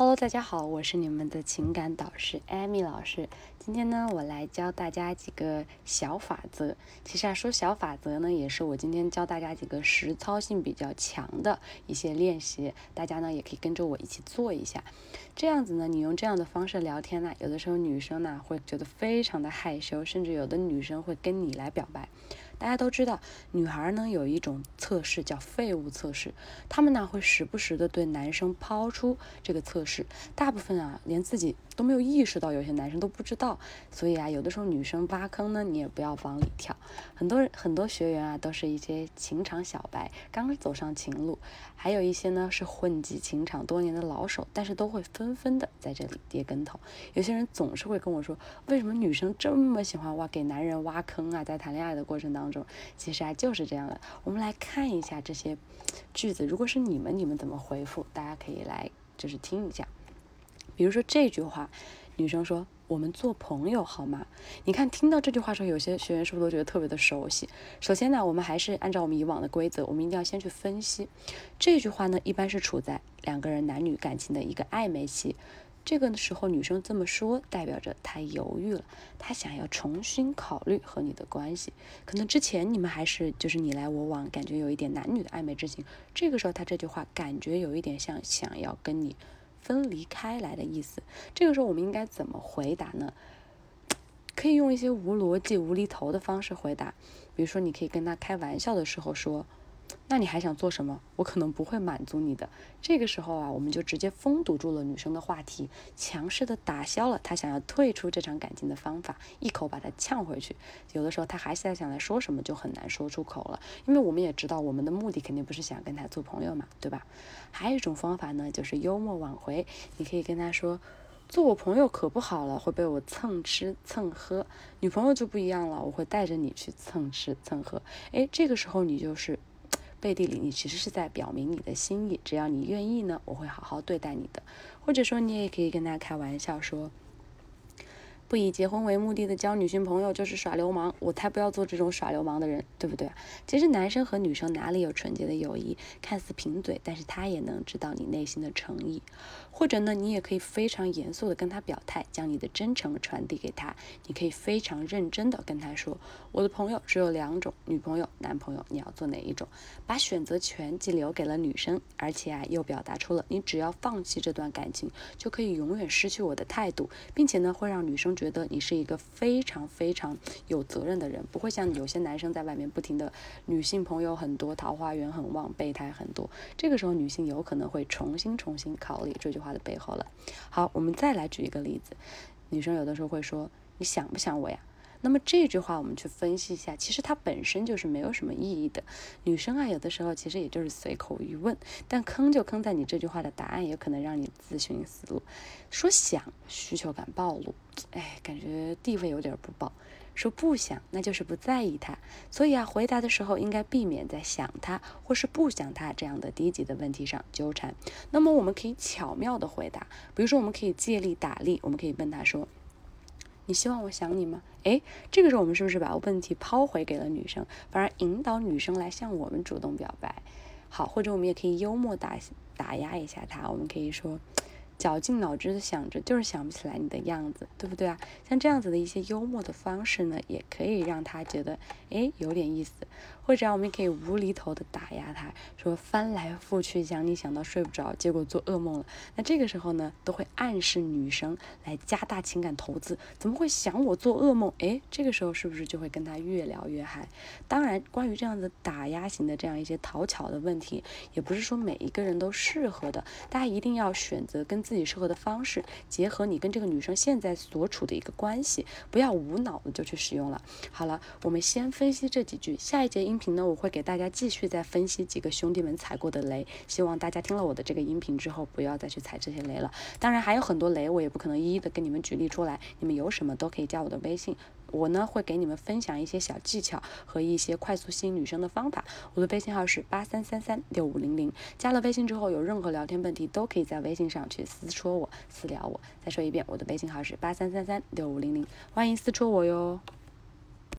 Hello，大家好，我是你们的情感导师艾米老师。今天呢，我来教大家几个小法则。其实啊，说小法则呢，也是我今天教大家几个实操性比较强的一些练习。大家呢，也可以跟着我一起做一下。这样子呢，你用这样的方式聊天呢，有的时候女生呢会觉得非常的害羞，甚至有的女生会跟你来表白。大家都知道，女孩呢有一种测试叫废物测试，她们呢会时不时的对男生抛出这个测试，大部分啊连自己都没有意识到，有些男生都不知道，所以啊有的时候女生挖坑呢，你也不要往里跳。很多很多学员啊都是一些情场小白，刚走上情路，还有一些呢是混迹情场多年的老手，但是都会纷纷的在这里跌跟头。有些人总是会跟我说，为什么女生这么喜欢挖给男人挖坑啊？在谈恋爱的过程当中。中，其实啊就是这样的。我们来看一下这些句子，如果是你们，你们怎么回复？大家可以来就是听一下。比如说这句话，女生说：“我们做朋友好吗？”你看，听到这句话时候，有些学员是不是都觉得特别的熟悉？首先呢，我们还是按照我们以往的规则，我们一定要先去分析这句话呢，一般是处在两个人男女感情的一个暧昧期。这个时候，女生这么说，代表着她犹豫了，她想要重新考虑和你的关系。可能之前你们还是就是你来我往，感觉有一点男女的暧昧之情。这个时候，她这句话感觉有一点像想要跟你分离开来的意思。这个时候，我们应该怎么回答呢？可以用一些无逻辑、无厘头的方式回答，比如说，你可以跟他开玩笑的时候说。那你还想做什么？我可能不会满足你的。这个时候啊，我们就直接封堵住了女生的话题，强势的打消了她想要退出这场感情的方法，一口把她呛回去。有的时候她还是在想来说什么，就很难说出口了。因为我们也知道，我们的目的肯定不是想跟他做朋友嘛，对吧？还有一种方法呢，就是幽默挽回。你可以跟他说，做我朋友可不好了，会被我蹭吃蹭喝。女朋友就不一样了，我会带着你去蹭吃蹭喝。诶，这个时候你就是。背地里，你其实是在表明你的心意。只要你愿意呢，我会好好对待你的。或者说，你也可以跟他开玩笑说。不以结婚为目的的交女性朋友就是耍流氓，我才不要做这种耍流氓的人，对不对？其实男生和女生哪里有纯洁的友谊？看似贫嘴，但是他也能知道你内心的诚意。或者呢，你也可以非常严肃的跟他表态，将你的真诚传递给他。你可以非常认真的跟他说，我的朋友只有两种，女朋友、男朋友，你要做哪一种？把选择权既留给了女生，而且啊，又表达出了你只要放弃这段感情，就可以永远失去我的态度，并且呢，会让女生。觉得你是一个非常非常有责任的人，不会像有些男生在外面不停的女性朋友很多，桃花源很旺，备胎很多。这个时候女性有可能会重新重新考虑这句话的背后了。好，我们再来举一个例子，女生有的时候会说：“你想不想我呀？”那么这句话我们去分析一下，其实它本身就是没有什么意义的。女生啊，有的时候其实也就是随口一问，但坑就坑在你这句话的答案，也可能让你自寻死路。说想，需求感暴露，哎，感觉地位有点不保。说不想，那就是不在意他。所以啊，回答的时候应该避免在想他或是不想他这样的低级的问题上纠缠。那么我们可以巧妙的回答，比如说我们可以借力打力，我们可以问他说。你希望我想你吗？诶，这个时候我们是不是把问题抛回给了女生，反而引导女生来向我们主动表白？好，或者我们也可以幽默打打压一下她，我们可以说。绞尽脑汁的想着，就是想不起来你的样子，对不对啊？像这样子的一些幽默的方式呢，也可以让他觉得，诶，有点意思。或者我们可以无厘头的打压他，说翻来覆去想你想到睡不着，结果做噩梦了。那这个时候呢，都会暗示女生来加大情感投资。怎么会想我做噩梦？哎，这个时候是不是就会跟他越聊越嗨？当然，关于这样子打压型的这样一些讨巧的问题，也不是说每一个人都适合的，大家一定要选择跟。自己适合的方式，结合你跟这个女生现在所处的一个关系，不要无脑的就去使用了。好了，我们先分析这几句，下一节音频呢，我会给大家继续再分析几个兄弟们踩过的雷。希望大家听了我的这个音频之后，不要再去踩这些雷了。当然还有很多雷，我也不可能一一的跟你们举例出来，你们有什么都可以加我的微信。我呢会给你们分享一些小技巧和一些快速吸引女生的方法。我的微信号是八三三三六五零零。加了微信之后，有任何聊天问题都可以在微信上去私戳我、私聊我。再说一遍，我的微信号是八三三三六五零零，欢迎私戳我哟。